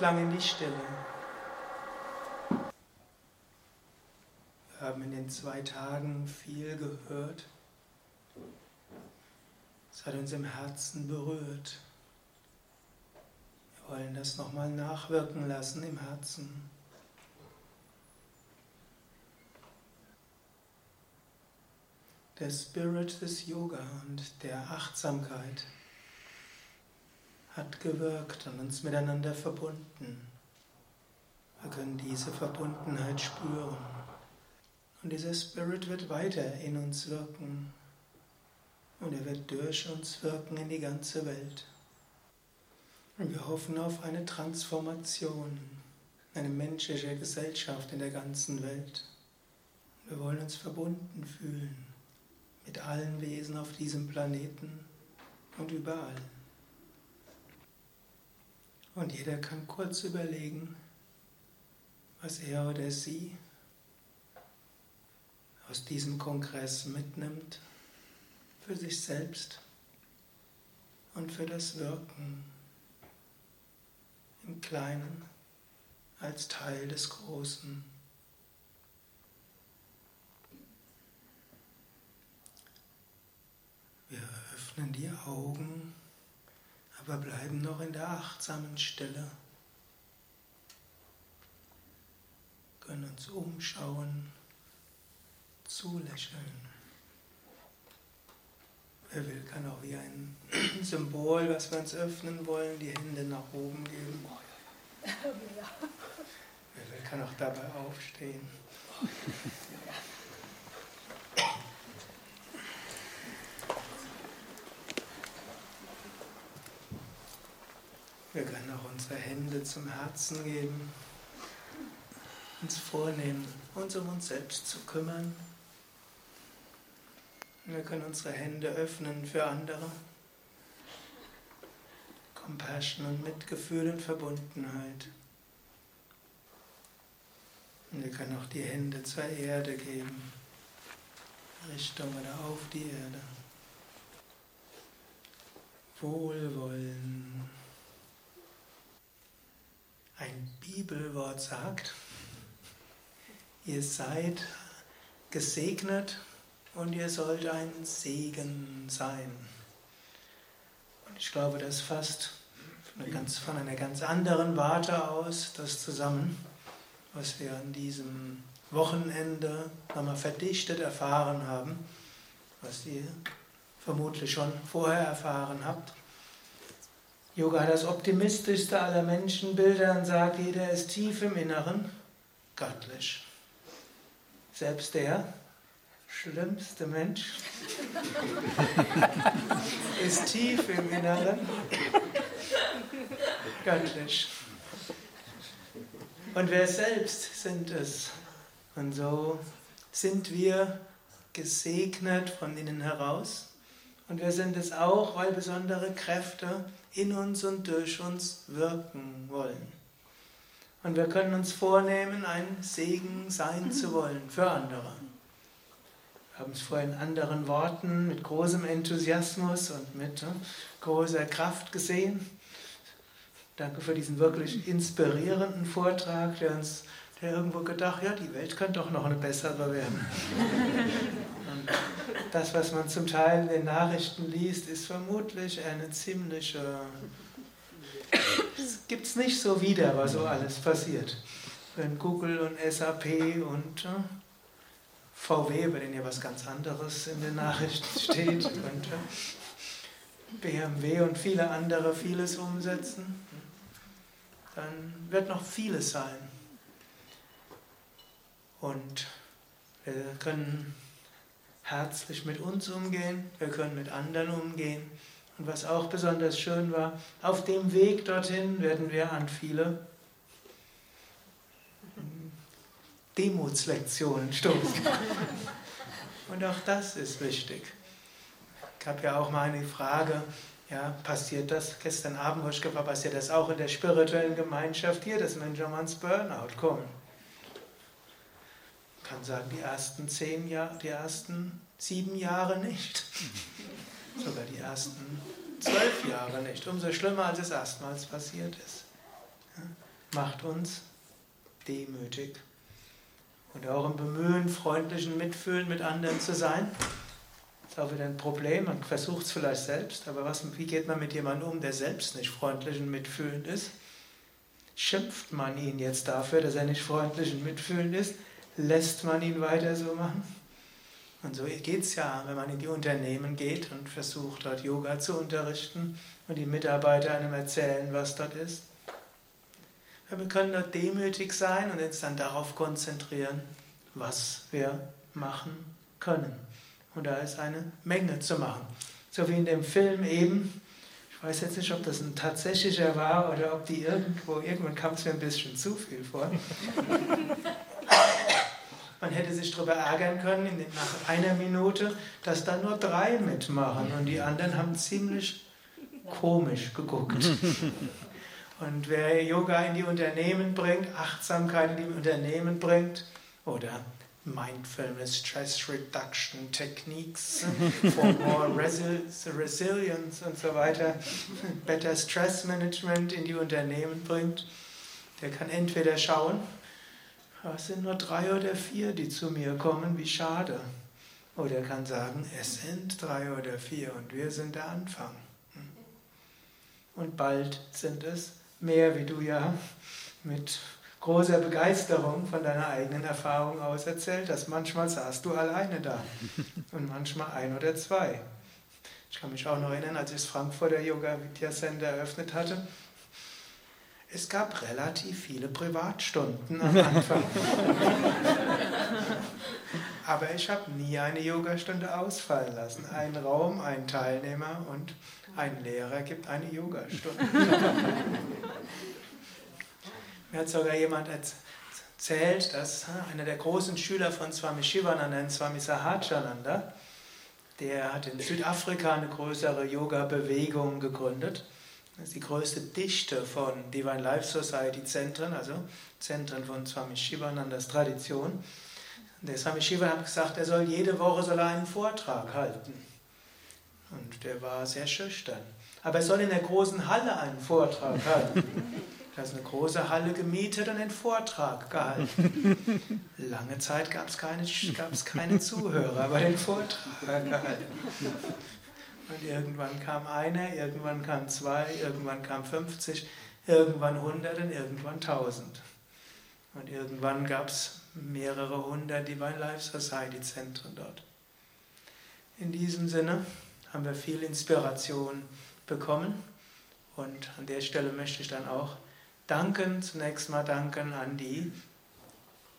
lang in die Stille. Wir haben in den zwei Tagen viel gehört. Es hat uns im Herzen berührt. Wir wollen das nochmal nachwirken lassen im Herzen. Der Spirit des Yoga und der Achtsamkeit hat gewirkt und uns miteinander verbunden. Wir können diese Verbundenheit spüren. Und dieser Spirit wird weiter in uns wirken. Und er wird durch uns wirken in die ganze Welt. Und wir hoffen auf eine Transformation, eine menschliche Gesellschaft in der ganzen Welt. Wir wollen uns verbunden fühlen mit allen Wesen auf diesem Planeten und überall. Und jeder kann kurz überlegen, was er oder sie aus diesem Kongress mitnimmt für sich selbst und für das Wirken im Kleinen als Teil des Großen. Wir öffnen die Augen aber bleiben noch in der achtsamen Stille, können uns umschauen, zulächeln. Wer will, kann auch wie ein Symbol, was wir uns öffnen wollen, die Hände nach oben geben. Wer will, kann auch dabei aufstehen. Wir können auch unsere Hände zum Herzen geben, uns vornehmen, uns um uns selbst zu kümmern. Wir können unsere Hände öffnen für andere. Compassion und Mitgefühl und Verbundenheit. Und wir können auch die Hände zur Erde geben, Richtung oder auf die Erde. Wohlwollen. Ein Bibelwort sagt, ihr seid gesegnet und ihr sollt ein Segen sein. Und ich glaube, das fasst von einer ganz anderen Warte aus das zusammen, was wir an diesem Wochenende nochmal verdichtet erfahren haben, was ihr vermutlich schon vorher erfahren habt. Yoga hat das optimistischste aller Menschenbilder und sagt, jeder ist tief im Inneren göttlich. Selbst der schlimmste Mensch ist tief im Inneren göttlich. Und wir selbst sind es. Und so sind wir gesegnet von innen heraus. Und wir sind es auch, weil besondere Kräfte in uns und durch uns wirken wollen. Und wir können uns vornehmen, ein Segen sein zu wollen für andere. Wir haben es vorhin in anderen Worten mit großem Enthusiasmus und mit ne, großer Kraft gesehen. Danke für diesen wirklich inspirierenden Vortrag, der uns der irgendwo gedacht, ja, die Welt könnte doch noch eine bessere werden. Und das, was man zum Teil in den Nachrichten liest, ist vermutlich eine ziemliche. Es gibt es nicht so wieder, was so alles passiert. Wenn Google und SAP und äh, VW, bei denen ja was ganz anderes in den Nachrichten steht, und äh, BMW und viele andere vieles umsetzen, dann wird noch vieles sein. Und wir können herzlich mit uns umgehen, wir können mit anderen umgehen. Und was auch besonders schön war, auf dem Weg dorthin werden wir an viele Demutslektionen stoßen. Und auch das ist wichtig. Ich habe ja auch mal eine Frage, ja, passiert das, gestern Abend wo ich gefragt, passiert das auch in der spirituellen Gemeinschaft hier, dass Menschen mal ins Burnout kommen? Kann sagen, die ersten zehn Jahre, die ersten sieben Jahre nicht. Sogar die ersten zwölf Jahre nicht. Umso schlimmer, als es erstmals passiert ist. macht uns demütig. Und auch im Bemühen, freundlichen Mitfühlen mit anderen zu sein, ist auch wieder ein Problem. Man versucht es vielleicht selbst, aber was, wie geht man mit jemandem um, der selbst nicht freundlich und mitfühlend ist? Schimpft man ihn jetzt dafür, dass er nicht freundlich und mitfühlend ist? Lässt man ihn weiter so machen? Und so geht es ja, wenn man in die Unternehmen geht und versucht, dort Yoga zu unterrichten und die Mitarbeiter einem erzählen, was dort ist. Wir können dort demütig sein und uns dann darauf konzentrieren, was wir machen können. Und da ist eine Menge zu machen. So wie in dem Film eben. Ich weiß jetzt nicht, ob das ein tatsächlicher war oder ob die irgendwo, irgendwann kam es mir ein bisschen zu viel vor. Man hätte sich darüber ärgern können, nach einer Minute, dass da nur drei mitmachen und die anderen haben ziemlich komisch geguckt. Und wer Yoga in die Unternehmen bringt, Achtsamkeit in die Unternehmen bringt oder Mindfulness Stress Reduction Techniques for more Resilience und so weiter, Better Stress Management in die Unternehmen bringt, der kann entweder schauen, es sind nur drei oder vier, die zu mir kommen, wie schade. Oder er kann sagen, es sind drei oder vier und wir sind der Anfang. Und bald sind es mehr, wie du ja mit großer Begeisterung von deiner eigenen Erfahrung aus erzählt hast. Manchmal saßt du alleine da und manchmal ein oder zwei. Ich kann mich auch noch erinnern, als ich das Frankfurter Yoga Vidya Center eröffnet hatte. Es gab relativ viele Privatstunden am Anfang. Aber ich habe nie eine Yogastunde ausfallen lassen. Ein Raum, ein Teilnehmer und ein Lehrer gibt eine Yogastunde. Mir hat sogar jemand erzählt, dass einer der großen Schüler von Swami Shivananda, Swami Sahajananda, der hat in Südafrika eine größere Yoga-Bewegung gegründet. Das ist die größte Dichte von Divine Life Society Zentren, also Zentren von Swami Shivanandas Tradition. Der Swami Shivananda hat gesagt, er soll jede Woche soll er einen Vortrag halten. Und der war sehr schüchtern. Aber er soll in der großen Halle einen Vortrag halten. Da ist eine große Halle gemietet und einen Vortrag gehalten. Lange Zeit gab es keine, gab's keine Zuhörer, aber den Vortrag gehalten. Und irgendwann kam einer, irgendwann kam zwei, irgendwann kam 50, irgendwann 100 und irgendwann 1000. Und irgendwann gab es mehrere hundert Divine Life Society Zentren dort. In diesem Sinne haben wir viel Inspiration bekommen und an der Stelle möchte ich dann auch danken, zunächst mal danken an die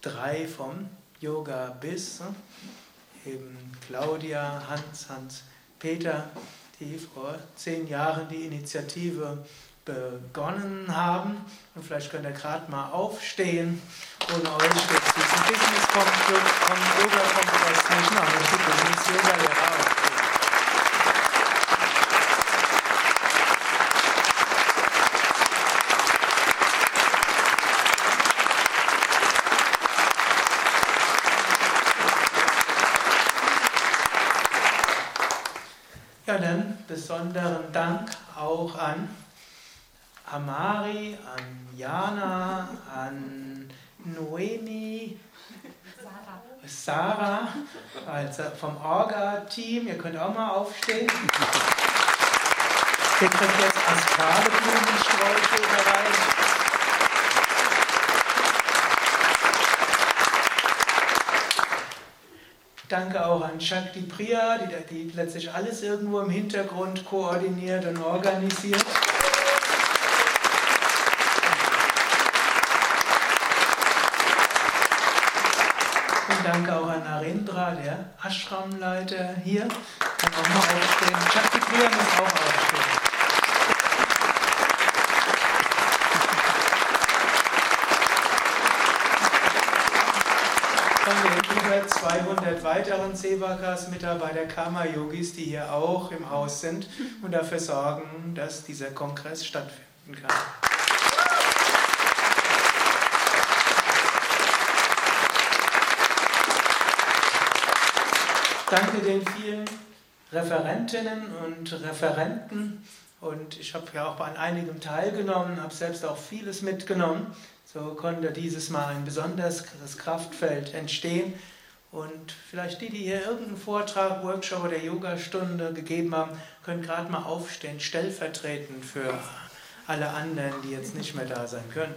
drei vom Yoga bis, eben Claudia, Hans, Hans, Peter, die vor zehn Jahren die Initiative begonnen haben. Und vielleicht könnt ihr gerade mal aufstehen. Ohne euch es diesen Business vom Yoga-Kongress nicht machen. Das ist Business Yoga-Lehrer Ja, dann besonderen Dank auch an Amari, an Jana, an Noemi, Sarah, also vom Orga-Team. Ihr könnt auch mal aufstehen. Ihr könnt jetzt astrale Blumensträuche Danke auch an Shakti Priya, die, die letztlich alles irgendwo im Hintergrund koordiniert und organisiert. Und danke auch an Narendra, der Ashramleiter hier. Kann auch mal aufstehen. Shakti Priya muss auch aufstehen. über 200 weiteren Sevakas, Mitarbeiter, Karma-Yogis, die hier auch im Haus sind und dafür sorgen, dass dieser Kongress stattfinden kann. Danke den vielen Referentinnen und Referenten Und ich habe ja auch an einigem teilgenommen, habe selbst auch vieles mitgenommen. So konnte dieses Mal ein besonderes Kraftfeld entstehen. Und vielleicht die, die hier irgendeinen Vortrag, Workshop oder Yogastunde gegeben haben, können gerade mal aufstehen, stellvertretend für alle anderen, die jetzt nicht mehr da sein können.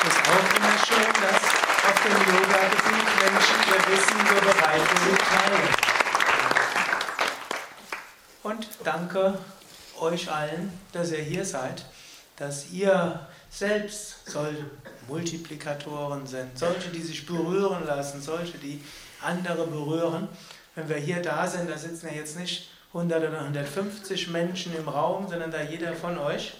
Es ist auch immer schön, dass auf dem Yoga-Gebiet Menschen ihr Wissen so bereitwillig teilen. Und danke euch allen, dass ihr hier seid, dass ihr selbst solche Multiplikatoren sind, solche, die sich berühren lassen, solche, die andere berühren. Wenn wir hier da sind, da sitzen ja jetzt nicht 100 oder 150 Menschen im Raum, sondern da jeder von euch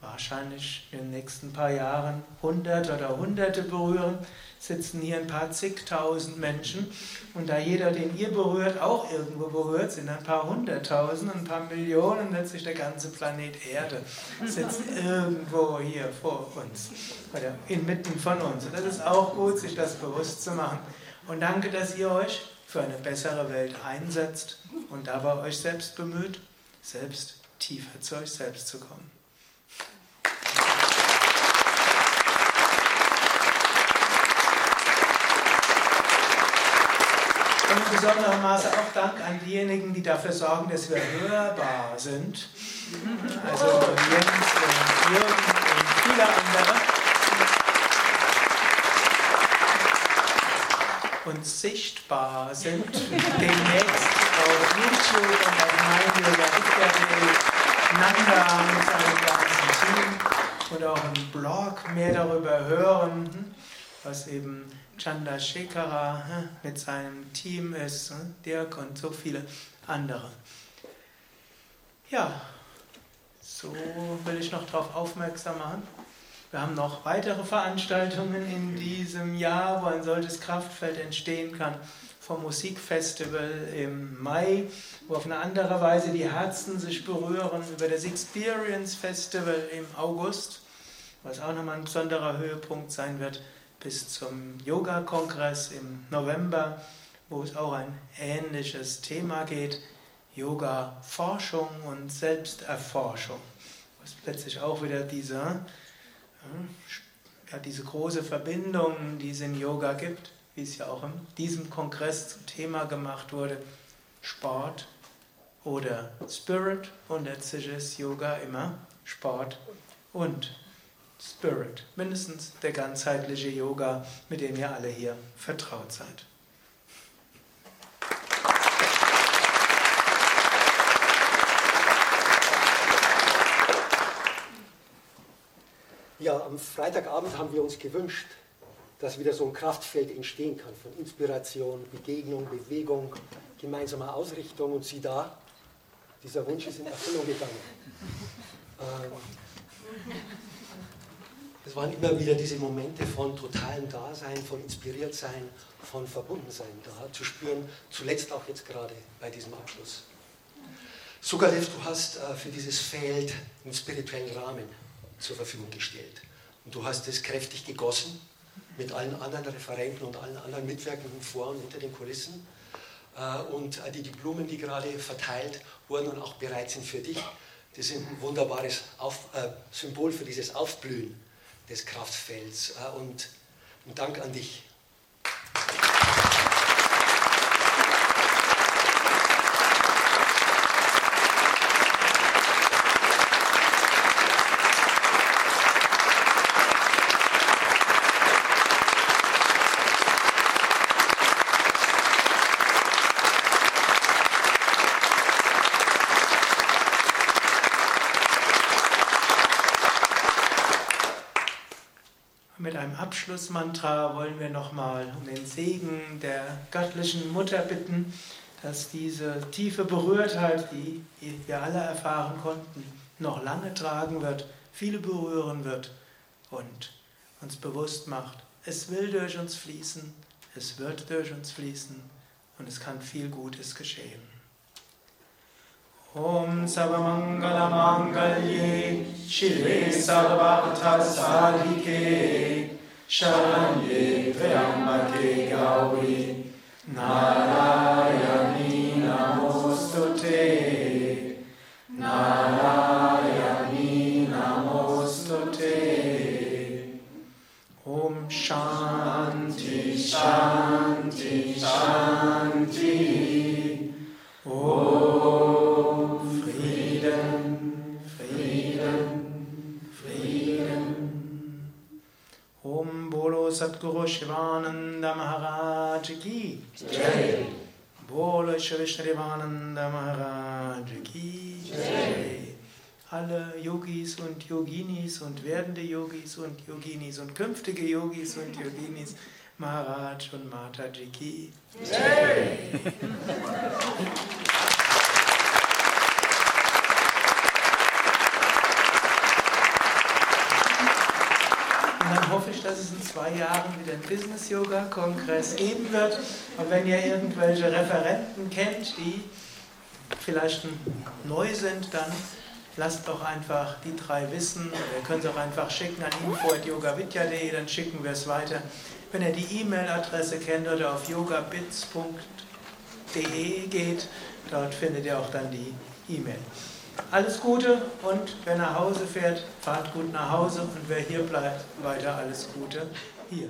wahrscheinlich in den nächsten paar Jahren 100 oder Hunderte berühren, sitzen hier ein paar zigtausend Menschen und da jeder, den ihr berührt, auch irgendwo berührt, sind ein paar hunderttausend, ein paar Millionen, letztlich der ganze Planet Erde sitzt irgendwo hier vor uns oder inmitten von uns. Und das ist auch gut, sich das bewusst zu machen. Und danke, dass ihr euch für eine bessere Welt einsetzt und dabei euch selbst bemüht, selbst tiefer zu euch selbst zu kommen. Und in besonderem Maße auch Dank an diejenigen, die dafür sorgen, dass wir hörbar sind. Also Jens und Jürgen und viele andere. und sichtbar sind demnächst auf YouTube und auf meinyoga.de Nanda mit seinem ganzen Team und auch im Blog mehr darüber hören, was eben Chanda Shekhara mit seinem Team ist, Dirk und so viele andere. Ja, so will ich noch darauf aufmerksam machen. Wir haben noch weitere Veranstaltungen in diesem Jahr, wo ein solches Kraftfeld entstehen kann. Vom Musikfestival im Mai, wo auf eine andere Weise die Herzen sich berühren, über das Experience Festival im August, was auch nochmal ein besonderer Höhepunkt sein wird, bis zum Yoga-Kongress im November, wo es auch ein ähnliches Thema geht, Yoga-Forschung und Selbsterforschung, was letztlich auch wieder dieser ja, diese große Verbindung, die es in Yoga gibt, wie es ja auch in diesem Kongress zum Thema gemacht wurde, Sport oder Spirit. Und letztlich ist Yoga immer Sport und Spirit, mindestens der ganzheitliche Yoga, mit dem ihr alle hier vertraut seid. Ja, am Freitagabend haben wir uns gewünscht, dass wieder so ein Kraftfeld entstehen kann von Inspiration, Begegnung, Bewegung, gemeinsamer Ausrichtung. Und sieh da, dieser Wunsch ist in Erfüllung gegangen. Ähm, es waren immer wieder diese Momente von totalem Dasein, von Inspiriertsein, von Verbundensein da zu spüren, zuletzt auch jetzt gerade bei diesem Abschluss. Sukadev, du hast äh, für dieses Feld einen spirituellen Rahmen zur Verfügung gestellt. Und du hast es kräftig gegossen mit allen anderen Referenten und allen anderen Mitwirkenden vor und hinter den Kulissen. Äh, und die, die Blumen, die gerade verteilt wurden und auch bereit sind für dich, die sind ein wunderbares äh, Symbol für dieses Aufblühen des Kraftfelds. Äh, und, und Dank an dich. Abschlussmantra wollen wir nochmal um den Segen der göttlichen Mutter bitten, dass diese tiefe Berührtheit, die wir alle erfahren konnten, noch lange tragen wird, viele berühren wird und uns bewusst macht, es will durch uns fließen, es wird durch uns fließen und es kann viel Gutes geschehen. Om Savamangala Mangalye Shive Shanye Triambake Gauri Narayani Namostute Narayani Shanti Shanti Shanti. Om Satguru Shivananda Maharaj Ki Jai Bolo Shri Maharaj Ki Jai alle Yogis und Yoginis und werdende Yogis und Yoginis und künftige Yogis und Yoginis, Maharaj und Mataji Ki. Jai. Und dann hoffe ich, dass es in zwei Jahren wieder ein Business Yoga Kongress geben wird. Und wenn ihr irgendwelche Referenten kennt, die vielleicht neu sind, dann lasst doch einfach die drei wissen. Ihr könnt es auch einfach schicken an info.yogavidya.de, dann schicken wir es weiter. Wenn ihr die E-Mail-Adresse kennt oder auf yogabits.de geht, dort findet ihr auch dann die E-Mail. Alles Gute und wer nach Hause fährt, fahrt gut nach Hause und wer hier bleibt, weiter alles Gute hier.